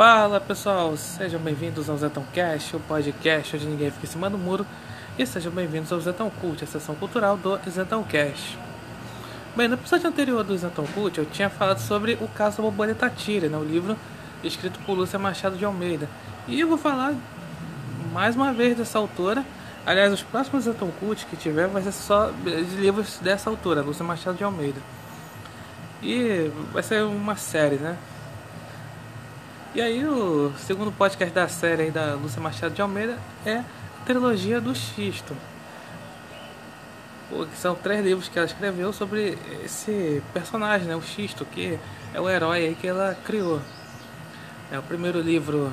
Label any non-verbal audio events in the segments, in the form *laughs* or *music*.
Fala pessoal, sejam bem-vindos ao Zetão Cast, o podcast onde ninguém fica em cima do muro, e sejam bem-vindos ao Zetão Cult, a sessão cultural do Zetão Cast. Bem, no episódio anterior do Zetão Cult eu tinha falado sobre o caso Borboleta Tira, né, o livro escrito por Lúcia Machado de Almeida, e eu vou falar mais uma vez dessa autora. Aliás, os próximos Zetão Cult que tiver vai ser só de livros dessa autora, Lúcia Machado de Almeida. E vai ser uma série, né? E aí o segundo podcast da série da Lúcia Machado de Almeida é a trilogia do Xisto. Que são três livros que ela escreveu sobre esse personagem, né, o Xisto, que é o herói que ela criou. É, o primeiro livro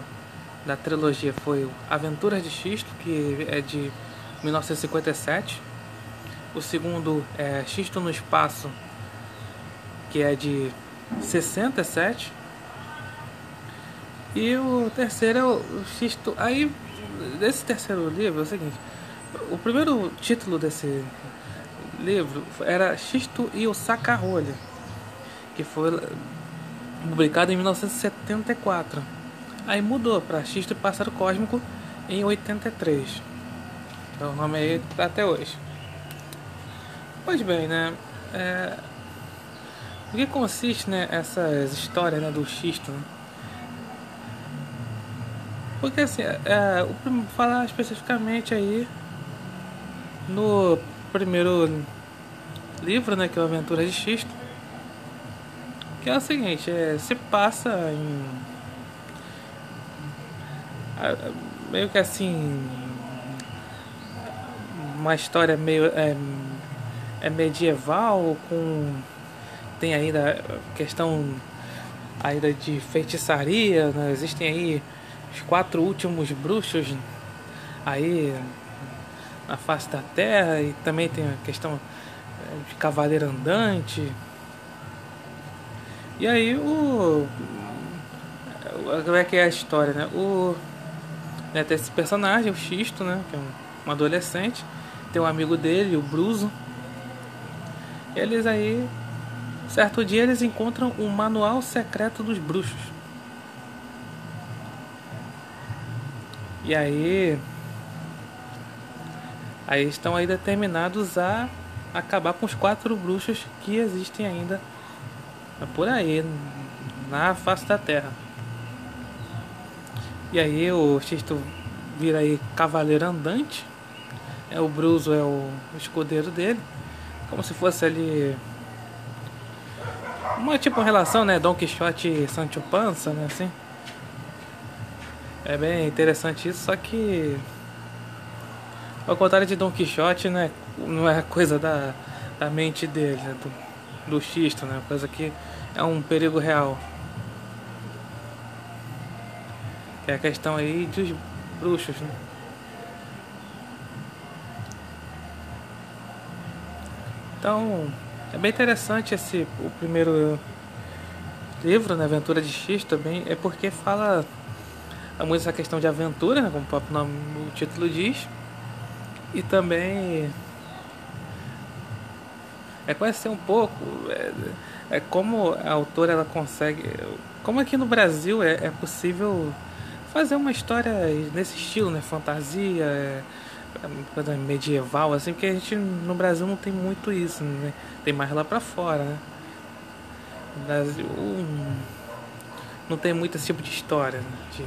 da trilogia foi Aventuras de Xisto, que é de 1957. O segundo é Xisto no Espaço, que é de 67. E o terceiro é o Xisto. Aí, desse terceiro livro é o seguinte: o primeiro título desse livro era Xisto e o Sacarolha, que foi publicado em 1974. Aí mudou para Xisto e Pássaro Cósmico em 83. Então o nome aí tá até hoje. Pois bem, né? É... O que consiste né, essas histórias né, do xisto? Né? Porque assim, é, vou falar especificamente aí no primeiro livro, né, que é o Aventura de Xisto, que é o seguinte, é, se passa em meio que assim uma história meio é, é medieval com tem ainda questão ainda de feitiçaria, né? existem aí os quatro últimos bruxos aí na face da terra e também tem a questão eh, de cavaleiro andante. E aí o como é que é a história, né? O né, tem esse personagem, o Xisto, né, que é um, um adolescente, tem um amigo dele, o Bruso. Eles aí certo dia eles encontram um manual secreto dos bruxos. E aí. Aí estão aí determinados a acabar com os quatro bruxos que existem ainda por aí, na face da terra. E aí o Xisto vira aí cavaleiro andante. É, o Bruso é o escudeiro dele. Como se fosse ali. Uma tipo relação, né? Don Quixote e Sancho Panza, né? Assim. É bem interessante isso, só que ao contrário de Don Quixote, né, não é coisa da, da mente dele, né, do, do xisto, né, coisa que é um perigo real. É a questão aí dos bruxos, né. Então, é bem interessante esse o primeiro livro, né, Aventura de X também, é porque fala é muito essa questão de aventura, né, como o próprio nome, o título diz. E também é conhecer um pouco é, é como a autora ela consegue como aqui no Brasil é, é possível fazer uma história nesse estilo né fantasia é, coisa medieval assim porque a gente no Brasil não tem muito isso né? tem mais lá para fora né no Brasil não tem muito esse tipo de história né? de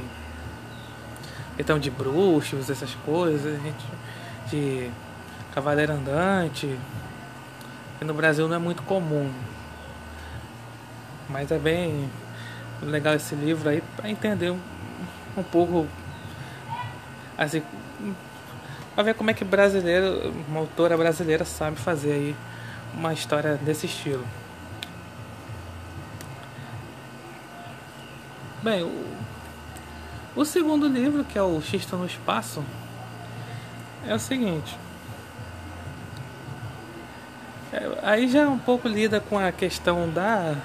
questão de bruxos, essas coisas, gente, de cavaleiro andante, que no Brasil não é muito comum. Mas é bem legal esse livro aí para entender um, um pouco assim para ver como é que brasileiro, uma autora brasileira sabe fazer aí uma história desse estilo. Bem, o o segundo livro, que é o Xisto no Espaço, é o seguinte. É, aí já um pouco lida com a questão da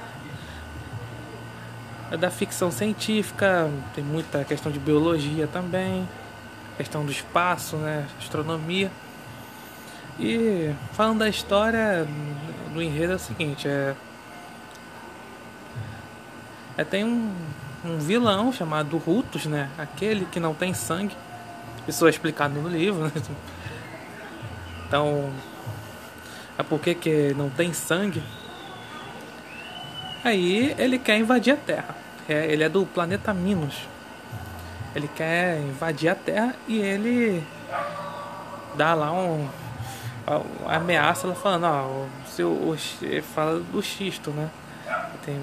da ficção científica, tem muita questão de biologia também, questão do espaço, né, astronomia. E falando da história, do enredo é o seguinte, é, é tem um um vilão chamado Rutus, né? Aquele que não tem sangue. Isso é explicado no livro, né? *laughs* Então, é porque que não tem sangue. Aí ele quer invadir a Terra. É, ele é do planeta Minos. Ele quer invadir a Terra e ele dá lá um ameaça falando, ó, o seu o, fala do xisto, né? Tem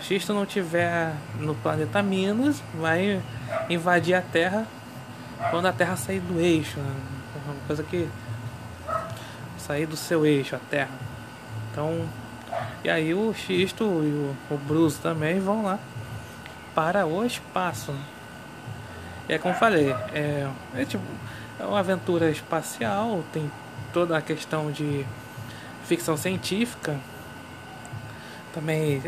xisto não tiver no planeta Minos, vai invadir a Terra quando a Terra sair do eixo, né? Uma coisa que sair do seu eixo, a Terra. Então, e aí o Xisto e o, o Bruce também vão lá para o espaço. E é como falei, é, é tipo é uma aventura espacial, tem toda a questão de ficção científica, também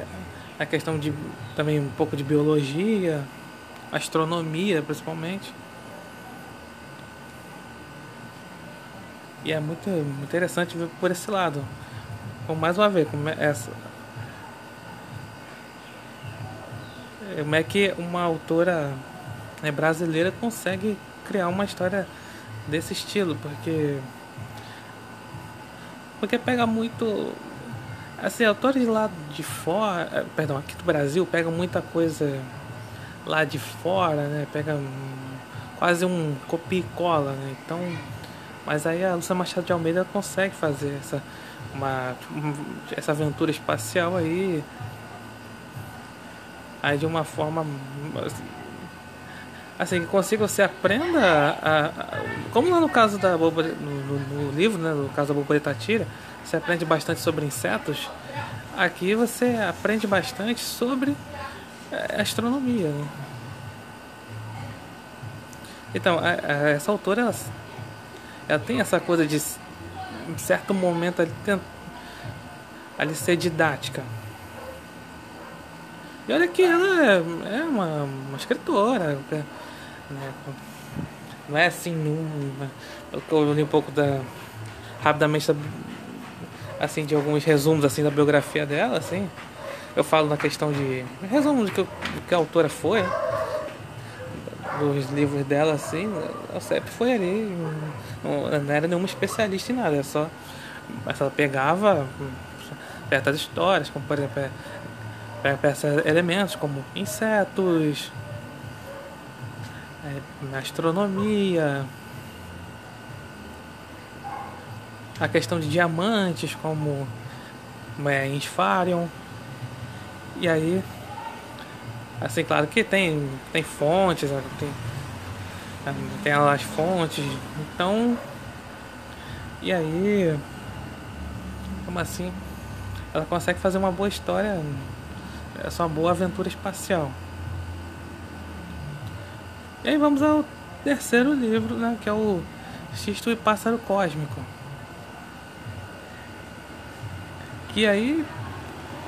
a questão de também um pouco de biologia, astronomia principalmente. E é muito interessante ver por esse lado. Então, mais uma vez, como é, essa, como é que uma autora né, brasileira consegue criar uma história desse estilo, porque porque pega muito assim, autores lá de fora, eh, perdão, aqui do Brasil pega muita coisa lá de fora, né? Pega quase um copia e cola, né? Então, mas aí a Lúcia Machado de Almeida consegue fazer essa uma essa aventura espacial aí aí de uma forma assim que consiga você aprenda a, a, como no caso da no, no, livro né no caso da borboleta tira você aprende bastante sobre insetos aqui você aprende bastante sobre é, astronomia né? então a, essa autora ela, ela tem essa coisa de em certo momento ali, ali ser didática e olha que ela é, é uma, uma escritora né? Não é assim, num, eu li um pouco da rapidamente assim de alguns resumos assim da biografia dela, assim. Eu falo na questão de resumo de que, que a autora foi, dos livros dela assim, ela sempre foi ali, não, não era nenhuma especialista em nada, é só mas ela pegava certas histórias, como por exemplo, é, pega elementos como insetos, é, astronomia, a questão de diamantes como é, Insfarion. E aí, assim, claro que tem, tem fontes, né, tem, tem as fontes, então, e aí, como assim, ela consegue fazer uma boa história, essa é boa aventura espacial. E aí vamos ao terceiro livro, né, que é o Xisto e Pássaro Cósmico. Que aí,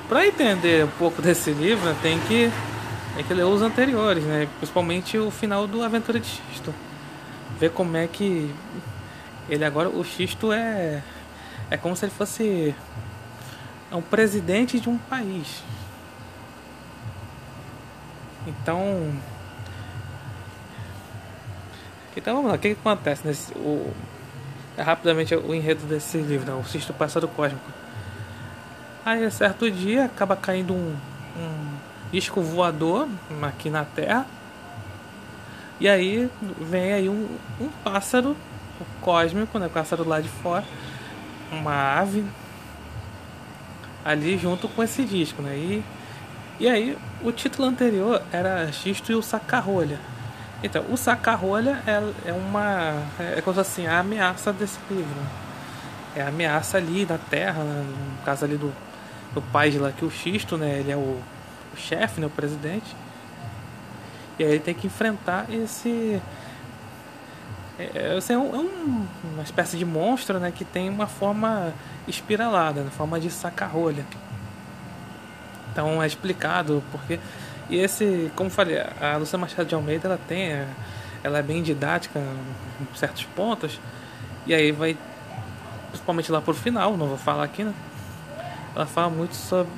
para entender um pouco desse livro, tem que tem que ler os anteriores, né, principalmente o final do Aventura de Xisto. Ver como é que ele agora o Xisto é é como se ele fosse é um presidente de um país. Então, então vamos lá, o que, que acontece nesse. O, é rapidamente o enredo desse livro, né? o Cisto Passado Cósmico. Aí, certo dia, acaba caindo um, um disco voador aqui na Terra. E aí vem aí um, um pássaro cósmico, né? Pássaro lá de fora. Uma ave ali junto com esse disco, né? E, e aí o título anterior era Xisto e o Sacarrolha. Então, o saca-rolha é, é uma. É como assim, a ameaça desse livro. É a ameaça ali da Terra, né? no caso ali do, do pai lá, que o Xisto, né? Ele é o, o chefe, né? O presidente. E aí ele tem que enfrentar esse. É, é, é, um, é um, uma espécie de monstro, né? Que tem uma forma espiralada, na forma de saca-rolha. Então é explicado porque e esse, como falei, a Lucia Machado de Almeida ela tem, ela é bem didática em certos pontos. E aí vai, principalmente lá por final, não vou falar aqui, né? Ela fala muito sobre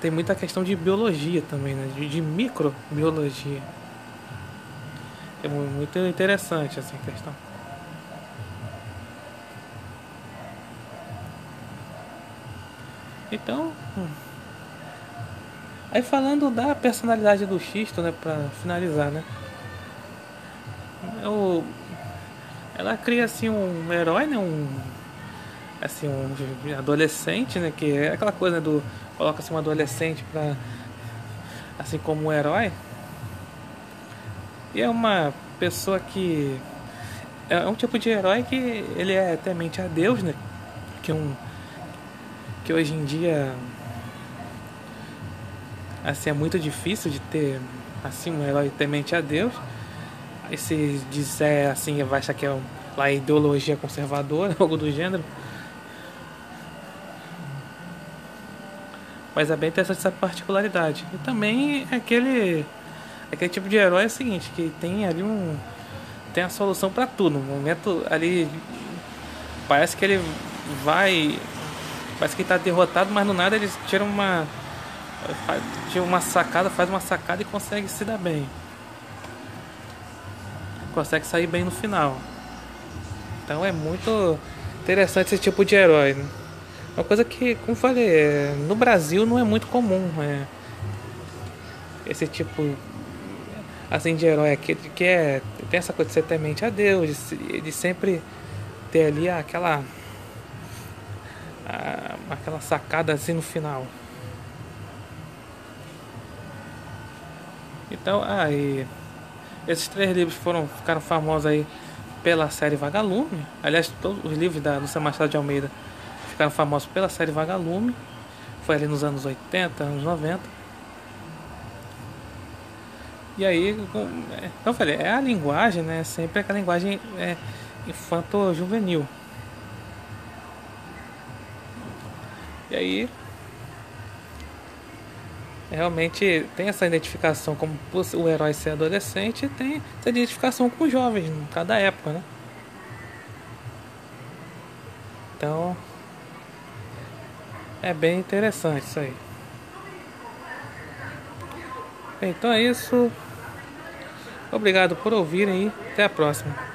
tem muita questão de biologia também, né? De, de microbiologia. É muito interessante essa questão. Então, hum. Aí falando da personalidade do Xisto, né, para finalizar, né? Eu, ela cria assim um herói, né, um assim um adolescente, né, que é aquela coisa né, do coloca assim um adolescente para assim como um herói. E é uma pessoa que é um tipo de herói que ele é temente a Deus, né? Que é um que hoje em dia assim é muito difícil de ter assim um herói temente a Deus. E se disser assim, vai achar que é lá ideologia conservadora, *laughs* algo do gênero. Mas é bem interessante essa particularidade. E também é aquele aquele tipo de herói é o seguinte, que tem ali um tem a solução para tudo. No momento ali parece que ele vai Parece que está derrotado, mas no nada eles tiram uma. Tira uma sacada, faz uma sacada e consegue se dar bem. Consegue sair bem no final. Então é muito interessante esse tipo de herói. Né? Uma coisa que, como falei, é, no Brasil não é muito comum. É, esse tipo assim de herói aqui que é, tem essa coisa de ser temente a Deus, de, de sempre ter ali aquela aquela sacada assim no final. Então, aí esses três livros foram ficaram famosos aí pela série Vagalume. Aliás, todos os livros da Lúcia Machado de Almeida ficaram famosos pela série Vagalume. Foi ali nos anos 80, anos 90. E aí, então eu falei, é a linguagem, né? Sempre aquela linguagem é, infanto-juvenil. E aí realmente tem essa identificação como o herói ser adolescente tem essa identificação com os jovens em cada época, né? Então é bem interessante isso aí. Então é isso. Obrigado por ouvirem e até a próxima.